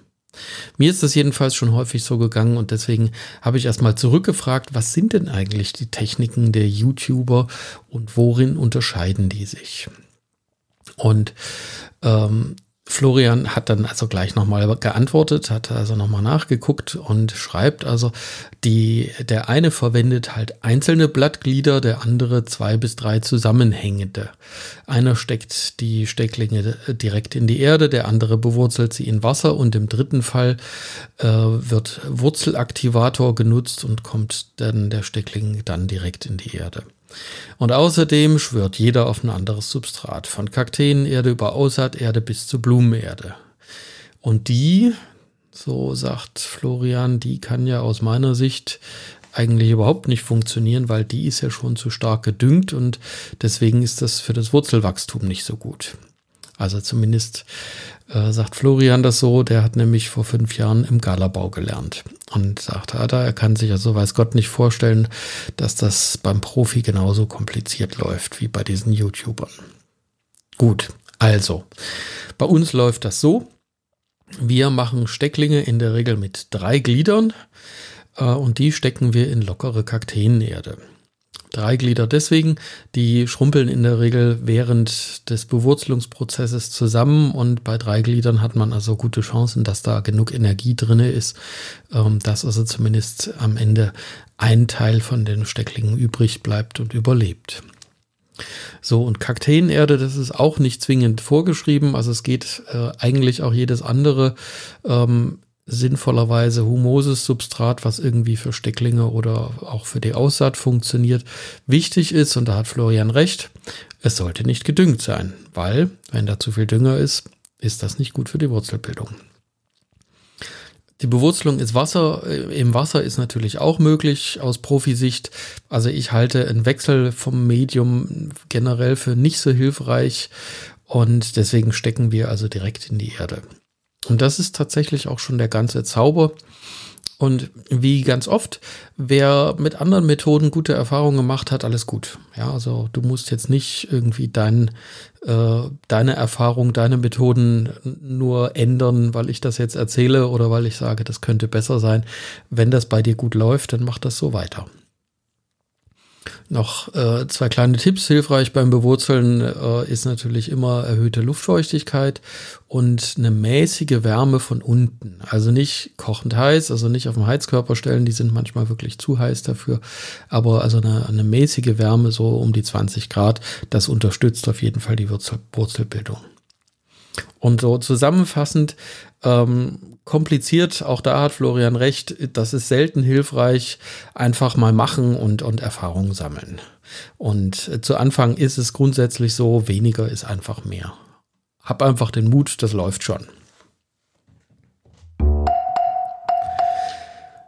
Mir ist das jedenfalls schon häufig so gegangen und deswegen habe ich erstmal zurückgefragt, was sind denn eigentlich die Techniken der YouTuber und worin unterscheiden die sich? Und ähm, Florian hat dann also gleich nochmal geantwortet, hat also nochmal nachgeguckt und schreibt also, die, der eine verwendet halt einzelne Blattglieder, der andere zwei bis drei zusammenhängende. Einer steckt die Stecklinge direkt in die Erde, der andere bewurzelt sie in Wasser und im dritten Fall äh, wird Wurzelaktivator genutzt und kommt dann der Steckling dann direkt in die Erde. Und außerdem schwört jeder auf ein anderes Substrat, von Kakteenerde über Aussaaterde bis zu Blumenerde. Und die, so sagt Florian, die kann ja aus meiner Sicht eigentlich überhaupt nicht funktionieren, weil die ist ja schon zu stark gedüngt und deswegen ist das für das Wurzelwachstum nicht so gut. Also zumindest äh, sagt Florian das so, der hat nämlich vor fünf Jahren im Galabau gelernt und sagt, Ada, er kann sich also weiß Gott nicht vorstellen, dass das beim Profi genauso kompliziert läuft wie bei diesen YouTubern. Gut, also, bei uns läuft das so. Wir machen Stecklinge in der Regel mit drei Gliedern äh, und die stecken wir in lockere Kakteenerde. Drei Glieder deswegen, die schrumpeln in der Regel während des Bewurzelungsprozesses zusammen und bei drei Gliedern hat man also gute Chancen, dass da genug Energie drin ist, ähm, dass also zumindest am Ende ein Teil von den Stecklingen übrig bleibt und überlebt. So, und Kakteenerde, das ist auch nicht zwingend vorgeschrieben. Also es geht äh, eigentlich auch jedes andere ähm, sinnvollerweise humoses Substrat, was irgendwie für Stecklinge oder auch für die Aussaat funktioniert, wichtig ist, und da hat Florian recht, es sollte nicht gedüngt sein, weil wenn da zu viel Dünger ist, ist das nicht gut für die Wurzelbildung. Die Bewurzelung ist Wasser, äh, im Wasser ist natürlich auch möglich aus Profisicht. Also ich halte einen Wechsel vom Medium generell für nicht so hilfreich und deswegen stecken wir also direkt in die Erde. Und das ist tatsächlich auch schon der ganze Zauber. Und wie ganz oft, wer mit anderen Methoden gute Erfahrungen gemacht hat, alles gut. Ja, also du musst jetzt nicht irgendwie dein, äh, deine Erfahrung, deine Methoden nur ändern, weil ich das jetzt erzähle oder weil ich sage, das könnte besser sein. Wenn das bei dir gut läuft, dann mach das so weiter. Noch äh, zwei kleine Tipps. Hilfreich beim Bewurzeln äh, ist natürlich immer erhöhte Luftfeuchtigkeit und eine mäßige Wärme von unten. Also nicht kochend heiß, also nicht auf dem Heizkörper stellen, die sind manchmal wirklich zu heiß dafür. Aber also eine, eine mäßige Wärme, so um die 20 Grad, das unterstützt auf jeden Fall die Wurzel, Wurzelbildung. Und so zusammenfassend, ähm, kompliziert, auch da hat Florian recht, das ist selten hilfreich, einfach mal machen und, und Erfahrungen sammeln. Und äh, zu Anfang ist es grundsätzlich so, weniger ist einfach mehr. Hab einfach den Mut, das läuft schon.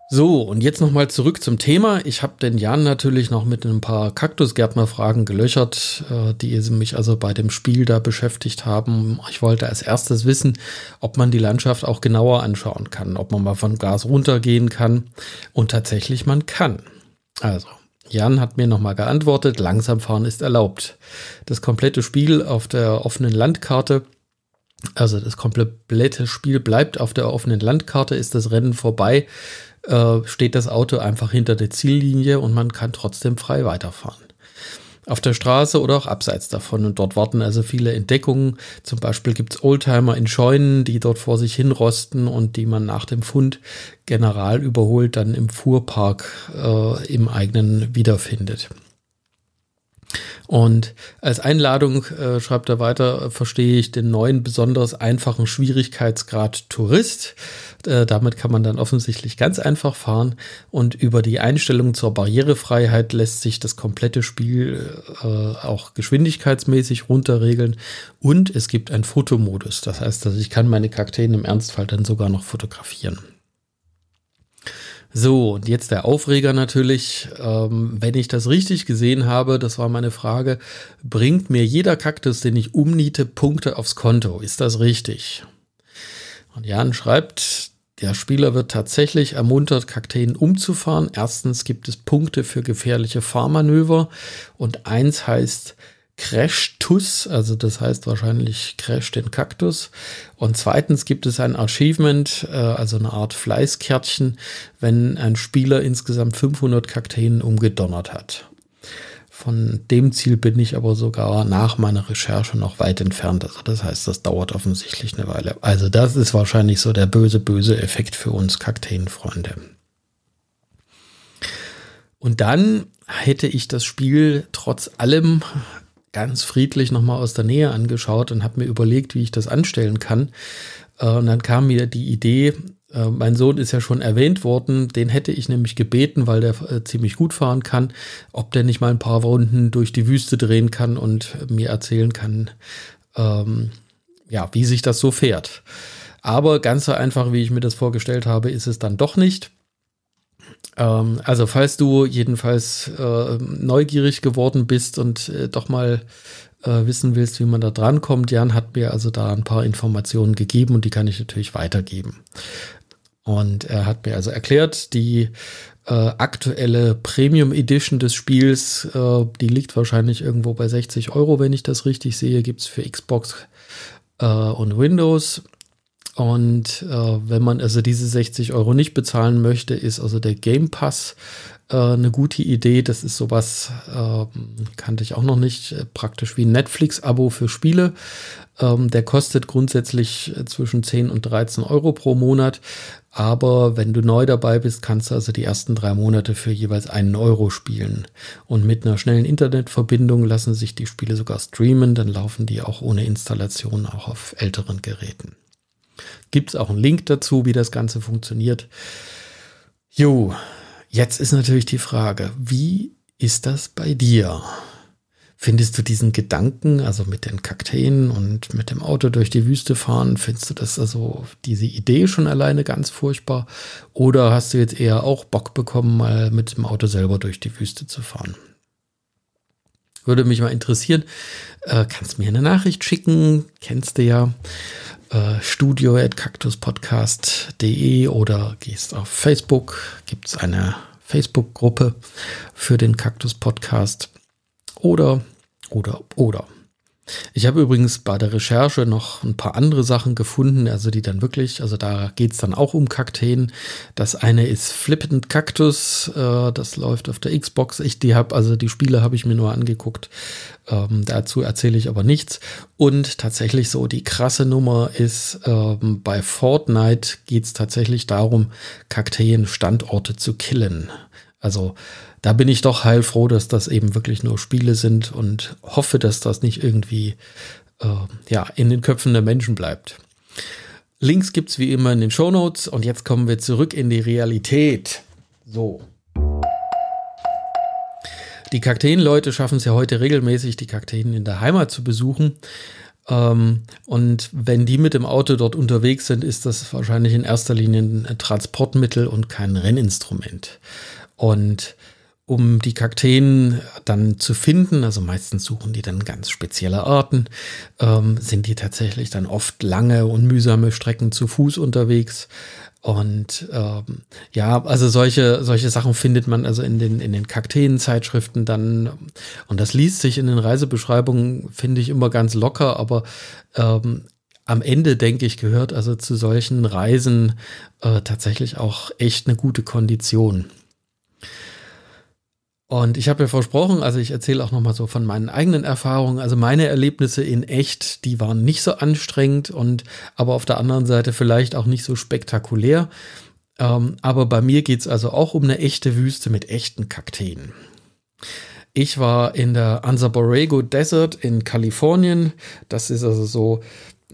So, und jetzt nochmal zurück zum Thema. Ich habe den Jan natürlich noch mit ein paar Kaktusgärtner-Fragen gelöchert, äh, die mich also bei dem Spiel da beschäftigt haben. Ich wollte als erstes wissen, ob man die Landschaft auch genauer anschauen kann, ob man mal von Gas runtergehen kann. Und tatsächlich, man kann. Also, Jan hat mir nochmal geantwortet, langsam fahren ist erlaubt. Das komplette Spiel auf der offenen Landkarte also das komplette Spiel bleibt auf der offenen Landkarte, ist das Rennen vorbei, äh, steht das Auto einfach hinter der Ziellinie und man kann trotzdem frei weiterfahren. Auf der Straße oder auch abseits davon. Und dort warten also viele Entdeckungen. Zum Beispiel gibt es Oldtimer in Scheunen, die dort vor sich hinrosten und die man nach dem Fund general überholt dann im Fuhrpark äh, im eigenen wiederfindet. Und als Einladung äh, schreibt er weiter, verstehe ich den neuen besonders einfachen Schwierigkeitsgrad Tourist. Äh, damit kann man dann offensichtlich ganz einfach fahren. Und über die Einstellung zur Barrierefreiheit lässt sich das komplette Spiel äh, auch geschwindigkeitsmäßig runterregeln. Und es gibt einen Fotomodus. Das heißt, dass ich kann meine Kakteen im Ernstfall dann sogar noch fotografieren. So, und jetzt der Aufreger natürlich. Ähm, wenn ich das richtig gesehen habe, das war meine Frage, bringt mir jeder Kaktus, den ich umniete, Punkte aufs Konto? Ist das richtig? Und Jan schreibt, der Spieler wird tatsächlich ermuntert, Kakteen umzufahren. Erstens gibt es Punkte für gefährliche Fahrmanöver und eins heißt, Crash-Tuss, also das heißt wahrscheinlich Crash den Kaktus. Und zweitens gibt es ein Achievement, äh, also eine Art Fleißkärtchen, wenn ein Spieler insgesamt 500 Kakteen umgedonnert hat. Von dem Ziel bin ich aber sogar nach meiner Recherche noch weit entfernt. Also das heißt, das dauert offensichtlich eine Weile. Also das ist wahrscheinlich so der böse, böse Effekt für uns Kakteenfreunde. Und dann hätte ich das Spiel trotz allem ganz friedlich nochmal aus der Nähe angeschaut und habe mir überlegt, wie ich das anstellen kann. Äh, und dann kam mir die Idee, äh, mein Sohn ist ja schon erwähnt worden, den hätte ich nämlich gebeten, weil der äh, ziemlich gut fahren kann, ob der nicht mal ein paar Runden durch die Wüste drehen kann und mir erzählen kann, ähm, ja, wie sich das so fährt. Aber ganz so einfach, wie ich mir das vorgestellt habe, ist es dann doch nicht. Ähm, also falls du jedenfalls äh, neugierig geworden bist und äh, doch mal äh, wissen willst, wie man da dran kommt, Jan hat mir also da ein paar Informationen gegeben und die kann ich natürlich weitergeben. Und er hat mir also erklärt, die äh, aktuelle Premium Edition des Spiels, äh, die liegt wahrscheinlich irgendwo bei 60 Euro, wenn ich das richtig sehe, gibt es für Xbox äh, und Windows. Und äh, wenn man also diese 60 Euro nicht bezahlen möchte, ist also der Game Pass äh, eine gute Idee. Das ist sowas, äh, kannte ich auch noch nicht, äh, praktisch wie ein Netflix-Abo für Spiele. Ähm, der kostet grundsätzlich äh, zwischen 10 und 13 Euro pro Monat. Aber wenn du neu dabei bist, kannst du also die ersten drei Monate für jeweils einen Euro spielen. Und mit einer schnellen Internetverbindung lassen sich die Spiele sogar streamen. Dann laufen die auch ohne Installation auch auf älteren Geräten. Gibt es auch einen Link dazu, wie das Ganze funktioniert. Jo, jetzt ist natürlich die Frage, wie ist das bei dir? Findest du diesen Gedanken, also mit den Kakteen und mit dem Auto durch die Wüste fahren, findest du das also diese Idee schon alleine ganz furchtbar? Oder hast du jetzt eher auch Bock bekommen, mal mit dem Auto selber durch die Wüste zu fahren? Würde mich mal interessieren. Äh, kannst mir eine Nachricht schicken, kennst du ja äh, studio at kaktuspodcast.de oder gehst auf Facebook, gibt es eine Facebook-Gruppe für den Kaktus Podcast oder, oder, oder. Ich habe übrigens bei der Recherche noch ein paar andere Sachen gefunden, also die dann wirklich, also da geht es dann auch um Kakteen. Das eine ist Flippant Cactus, äh, das läuft auf der Xbox. Ich die habe, also die Spiele habe ich mir nur angeguckt. Ähm, dazu erzähle ich aber nichts. Und tatsächlich so die krasse Nummer ist, ähm, bei Fortnite geht es tatsächlich darum, Kakteen-Standorte zu killen. Also da bin ich doch heilfroh, dass das eben wirklich nur Spiele sind und hoffe, dass das nicht irgendwie äh, ja, in den Köpfen der Menschen bleibt. Links gibt es wie immer in den Show Notes und jetzt kommen wir zurück in die Realität. So. Die Kakteenleute schaffen es ja heute regelmäßig, die Kakteen in der Heimat zu besuchen. Ähm, und wenn die mit dem Auto dort unterwegs sind, ist das wahrscheinlich in erster Linie ein Transportmittel und kein Renninstrument. Und um die Kakteen dann zu finden, also meistens suchen die dann ganz spezielle Arten, ähm, sind die tatsächlich dann oft lange und mühsame Strecken zu Fuß unterwegs. Und ähm, ja, also solche, solche Sachen findet man also in den, in den Kakteen-Zeitschriften dann. Und das liest sich in den Reisebeschreibungen, finde ich, immer ganz locker, aber ähm, am Ende, denke ich, gehört also zu solchen Reisen äh, tatsächlich auch echt eine gute Kondition. Und ich habe ja versprochen, also ich erzähle auch nochmal so von meinen eigenen Erfahrungen. Also meine Erlebnisse in echt, die waren nicht so anstrengend und aber auf der anderen Seite vielleicht auch nicht so spektakulär. Ähm, aber bei mir geht es also auch um eine echte Wüste mit echten Kakteen. Ich war in der Anza Borrego Desert in Kalifornien. Das ist also so,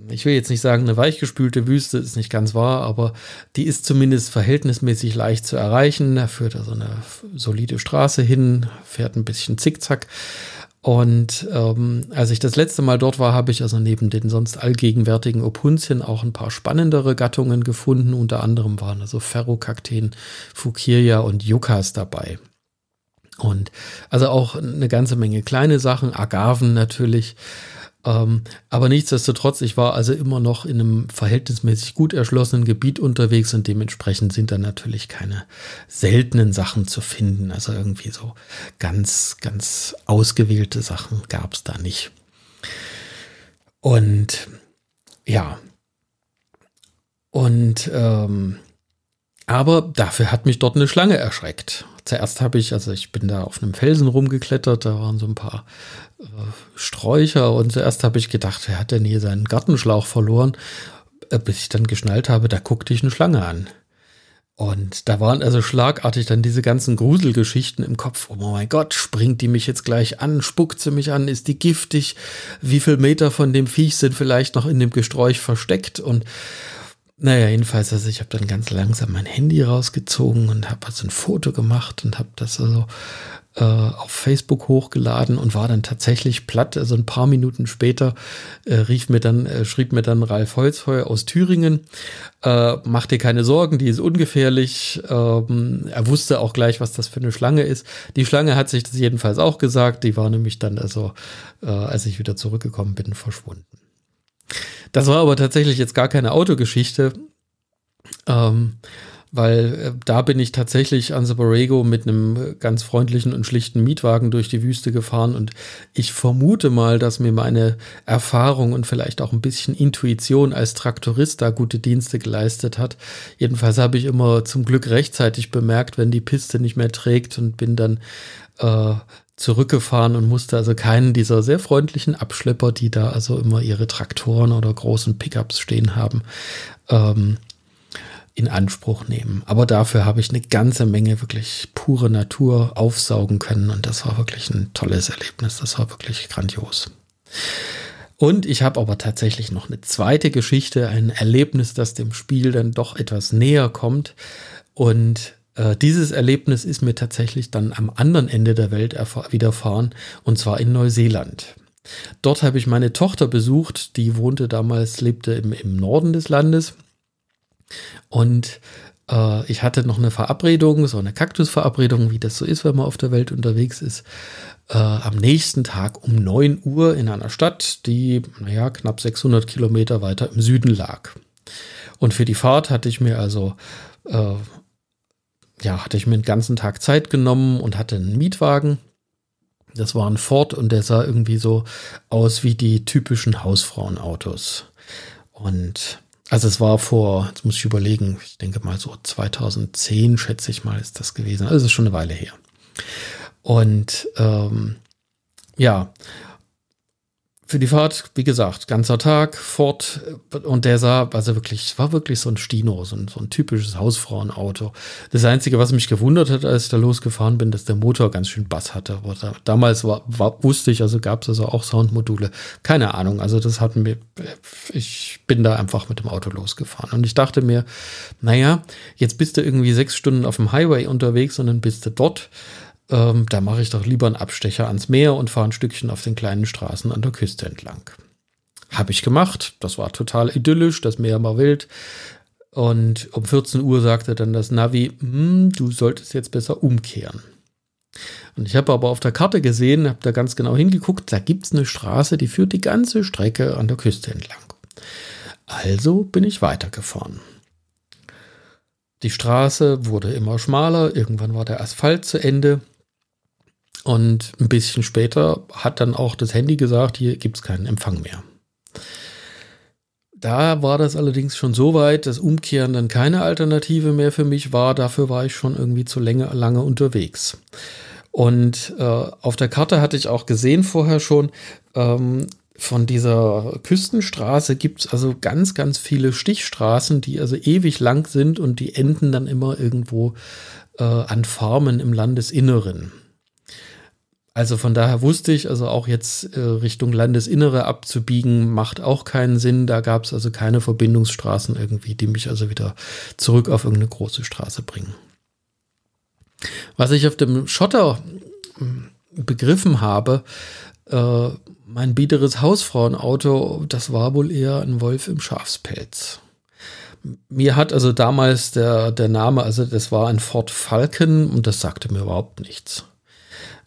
ich will jetzt nicht sagen, eine weichgespülte Wüste, ist nicht ganz wahr, aber die ist zumindest verhältnismäßig leicht zu erreichen. Da führt also eine solide Straße hin, fährt ein bisschen zickzack. Und ähm, als ich das letzte Mal dort war, habe ich also neben den sonst allgegenwärtigen Opuntien auch ein paar spannendere Gattungen gefunden. Unter anderem waren also Ferrokakteen, Fukiria und Yuccas dabei. Und also auch eine ganze Menge kleine Sachen, Agaven natürlich. Ähm, aber nichtsdestotrotz, ich war also immer noch in einem verhältnismäßig gut erschlossenen Gebiet unterwegs und dementsprechend sind da natürlich keine seltenen Sachen zu finden. Also irgendwie so ganz, ganz ausgewählte Sachen gab es da nicht. Und ja. Und ähm, aber dafür hat mich dort eine Schlange erschreckt. Zuerst habe ich, also ich bin da auf einem Felsen rumgeklettert, da waren so ein paar äh, Sträucher und zuerst habe ich gedacht, wer hat denn hier seinen Gartenschlauch verloren? Äh, bis ich dann geschnallt habe, da guckte ich eine Schlange an. Und da waren also schlagartig dann diese ganzen Gruselgeschichten im Kopf. Oh mein Gott, springt die mich jetzt gleich an? Spuckt sie mich an? Ist die giftig? Wie viel Meter von dem Viech sind vielleicht noch in dem Gesträuch versteckt? Und naja, jedenfalls, also ich habe dann ganz langsam mein Handy rausgezogen und habe also ein Foto gemacht und habe das also äh, auf Facebook hochgeladen und war dann tatsächlich platt. Also ein paar Minuten später äh, rief mir dann, äh, schrieb mir dann Ralf Holzheuer aus Thüringen, äh, mach dir keine Sorgen, die ist ungefährlich. Ähm, er wusste auch gleich, was das für eine Schlange ist. Die Schlange hat sich das jedenfalls auch gesagt. Die war nämlich dann also, äh, als ich wieder zurückgekommen bin, verschwunden. Das war aber tatsächlich jetzt gar keine Autogeschichte, ähm, weil äh, da bin ich tatsächlich an Borrego mit einem ganz freundlichen und schlichten Mietwagen durch die Wüste gefahren und ich vermute mal, dass mir meine Erfahrung und vielleicht auch ein bisschen Intuition als Traktorist da gute Dienste geleistet hat. Jedenfalls habe ich immer zum Glück rechtzeitig bemerkt, wenn die Piste nicht mehr trägt und bin dann äh, zurückgefahren und musste also keinen dieser sehr freundlichen Abschlepper, die da also immer ihre Traktoren oder großen Pickups stehen haben, ähm, in Anspruch nehmen. Aber dafür habe ich eine ganze Menge wirklich pure Natur aufsaugen können und das war wirklich ein tolles Erlebnis. Das war wirklich grandios. Und ich habe aber tatsächlich noch eine zweite Geschichte, ein Erlebnis, das dem Spiel dann doch etwas näher kommt und äh, dieses Erlebnis ist mir tatsächlich dann am anderen Ende der Welt widerfahren, und zwar in Neuseeland. Dort habe ich meine Tochter besucht, die wohnte damals, lebte im, im Norden des Landes. Und äh, ich hatte noch eine Verabredung, so eine Kaktusverabredung, wie das so ist, wenn man auf der Welt unterwegs ist, äh, am nächsten Tag um 9 Uhr in einer Stadt, die, naja, knapp 600 Kilometer weiter im Süden lag. Und für die Fahrt hatte ich mir also äh, ja, hatte ich mir den ganzen Tag Zeit genommen und hatte einen Mietwagen. Das war ein Ford und der sah irgendwie so aus wie die typischen Hausfrauenautos. Und also es war vor, jetzt muss ich überlegen, ich denke mal so 2010, schätze ich mal, ist das gewesen. Also es ist schon eine Weile her. Und ähm, ja, für die Fahrt, wie gesagt, ganzer Tag fort und der sah, also wirklich, war wirklich so ein Stino, so ein, so ein typisches Hausfrauenauto. Das Einzige, was mich gewundert hat, als ich da losgefahren bin, dass der Motor ganz schön Bass hatte. Aber da, damals war, war, wusste ich, also gab es also auch Soundmodule. Keine Ahnung, also das hat mir, ich bin da einfach mit dem Auto losgefahren. Und ich dachte mir, naja, jetzt bist du irgendwie sechs Stunden auf dem Highway unterwegs und dann bist du dort ähm, da mache ich doch lieber einen Abstecher ans Meer und fahre ein Stückchen auf den kleinen Straßen an der Küste entlang. Habe ich gemacht. Das war total idyllisch. Das Meer war wild. Und um 14 Uhr sagte dann das Navi, hm, du solltest jetzt besser umkehren. Und ich habe aber auf der Karte gesehen, habe da ganz genau hingeguckt, da gibt es eine Straße, die führt die ganze Strecke an der Küste entlang. Also bin ich weitergefahren. Die Straße wurde immer schmaler, irgendwann war der Asphalt zu Ende und ein bisschen später hat dann auch das Handy gesagt, hier gibt es keinen Empfang mehr. Da war das allerdings schon so weit, dass Umkehren dann keine Alternative mehr für mich war. Dafür war ich schon irgendwie zu lange, lange unterwegs. Und äh, auf der Karte hatte ich auch gesehen vorher schon, ähm, von dieser Küstenstraße gibt es also ganz, ganz viele Stichstraßen, die also ewig lang sind und die enden dann immer irgendwo äh, an Farmen im Landesinneren. Also von daher wusste ich, also auch jetzt äh, Richtung Landesinnere abzubiegen, macht auch keinen Sinn. Da gab es also keine Verbindungsstraßen irgendwie, die mich also wieder zurück auf irgendeine große Straße bringen. Was ich auf dem Schotter hm, begriffen habe, äh, mein biederes Hausfrauenauto, das war wohl eher ein Wolf im Schafspelz. Mir hat also damals der, der Name, also das war ein Ford Falcon und das sagte mir überhaupt nichts.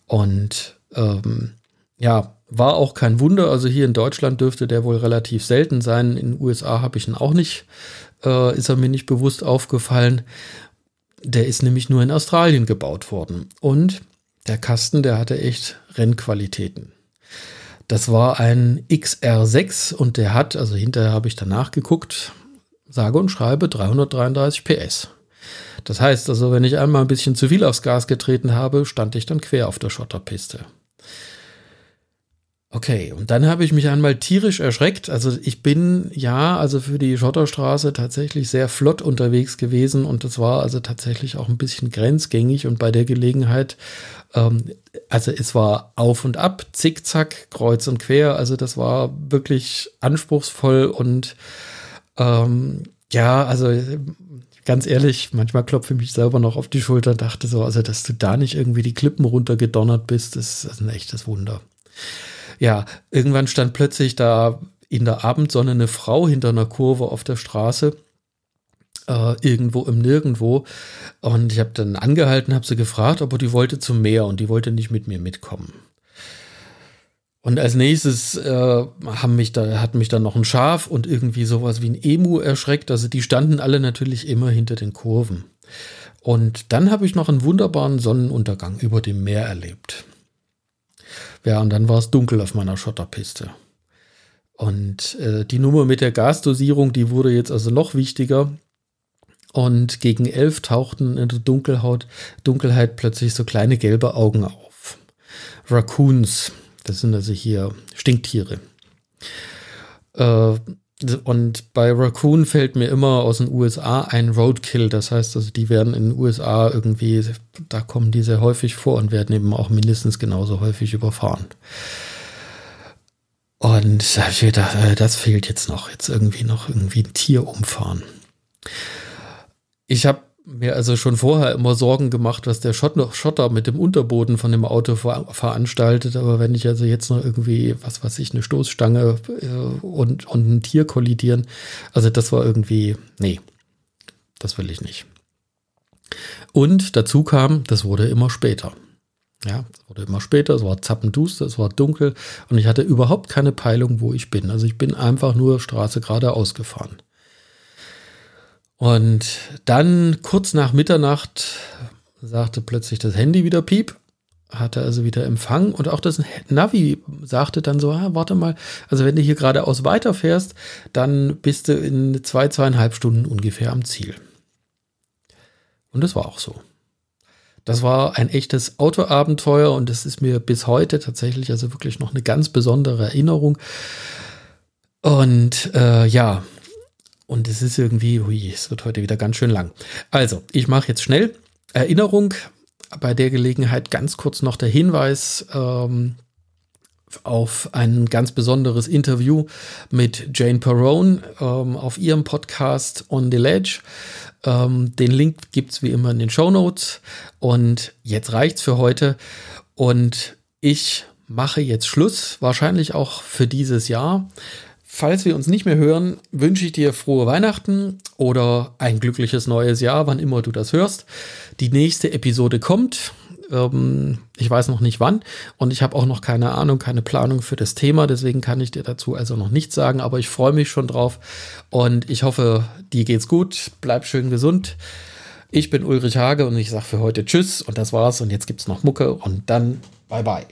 Und ähm, ja, war auch kein Wunder. Also hier in Deutschland dürfte der wohl relativ selten sein. In den USA habe ich ihn auch nicht, äh, ist er mir nicht bewusst aufgefallen. Der ist nämlich nur in Australien gebaut worden. Und der Kasten, der hatte echt Rennqualitäten. Das war ein XR6 und der hat, also hinterher habe ich danach geguckt, sage und schreibe 333 PS. Das heißt also, wenn ich einmal ein bisschen zu viel aufs Gas getreten habe, stand ich dann quer auf der Schotterpiste. Okay, und dann habe ich mich einmal tierisch erschreckt. Also ich bin ja, also für die Schotterstraße tatsächlich sehr flott unterwegs gewesen und das war also tatsächlich auch ein bisschen grenzgängig und bei der Gelegenheit, ähm, also es war auf und ab, zickzack, kreuz und quer. Also das war wirklich anspruchsvoll und ähm, ja, also ganz ehrlich, manchmal klopfe ich mich selber noch auf die Schulter und dachte so, also dass du da nicht irgendwie die Klippen runtergedonnert bist, das ist ein echtes Wunder ja, irgendwann stand plötzlich da in der Abendsonne eine Frau hinter einer Kurve auf der Straße. Äh, irgendwo im Nirgendwo. Und ich habe dann angehalten, habe sie gefragt, aber die wollte zum Meer und die wollte nicht mit mir mitkommen. Und als nächstes äh, haben mich da, hat mich dann noch ein Schaf und irgendwie sowas wie ein Emu erschreckt. Also die standen alle natürlich immer hinter den Kurven. Und dann habe ich noch einen wunderbaren Sonnenuntergang über dem Meer erlebt. Ja, und dann war es dunkel auf meiner Schotterpiste. Und äh, die Nummer mit der Gasdosierung, die wurde jetzt also noch wichtiger. Und gegen elf tauchten in der Dunkelhaut, Dunkelheit plötzlich so kleine gelbe Augen auf. Raccoons, das sind also hier Stinktiere. Äh, und bei Raccoon fällt mir immer aus den USA ein Roadkill. Das heißt, also die werden in den USA irgendwie, da kommen die sehr häufig vor und werden eben auch mindestens genauso häufig überfahren. Und da habe ich gedacht, äh, das fehlt jetzt noch, jetzt irgendwie noch irgendwie ein Tier umfahren. Ich habe mir also schon vorher immer Sorgen gemacht, was der Schotter, mit dem Unterboden von dem Auto ver veranstaltet. Aber wenn ich also jetzt noch irgendwie, was weiß ich, eine Stoßstange äh, und, und ein Tier kollidieren, also das war irgendwie, nee, das will ich nicht. Und dazu kam, das wurde immer später. Ja, es wurde immer später, es war zappenduster, es war dunkel und ich hatte überhaupt keine Peilung, wo ich bin. Also ich bin einfach nur Straße geradeaus gefahren. Und dann kurz nach Mitternacht sagte plötzlich das Handy wieder Piep, hatte also wieder Empfang und auch das Navi sagte dann so, ah, warte mal, also wenn du hier geradeaus weiterfährst, dann bist du in zwei, zweieinhalb Stunden ungefähr am Ziel. Und das war auch so. Das war ein echtes Autoabenteuer und das ist mir bis heute tatsächlich also wirklich noch eine ganz besondere Erinnerung. Und äh, ja, und es ist irgendwie, hui, es wird heute wieder ganz schön lang. Also, ich mache jetzt schnell. Erinnerung, bei der Gelegenheit ganz kurz noch der Hinweis ähm, auf ein ganz besonderes Interview mit Jane Perrone ähm, auf ihrem Podcast On the Ledge. Ähm, den Link gibt es wie immer in den Show Notes. Und jetzt reicht's für heute. Und ich mache jetzt Schluss, wahrscheinlich auch für dieses Jahr. Falls wir uns nicht mehr hören, wünsche ich dir frohe Weihnachten oder ein glückliches neues Jahr, wann immer du das hörst. Die nächste Episode kommt. Ähm, ich weiß noch nicht wann und ich habe auch noch keine Ahnung, keine Planung für das Thema. Deswegen kann ich dir dazu also noch nichts sagen, aber ich freue mich schon drauf und ich hoffe, dir geht's gut. Bleib schön gesund. Ich bin Ulrich Hage und ich sage für heute Tschüss und das war's. Und jetzt gibt's noch Mucke und dann bye bye.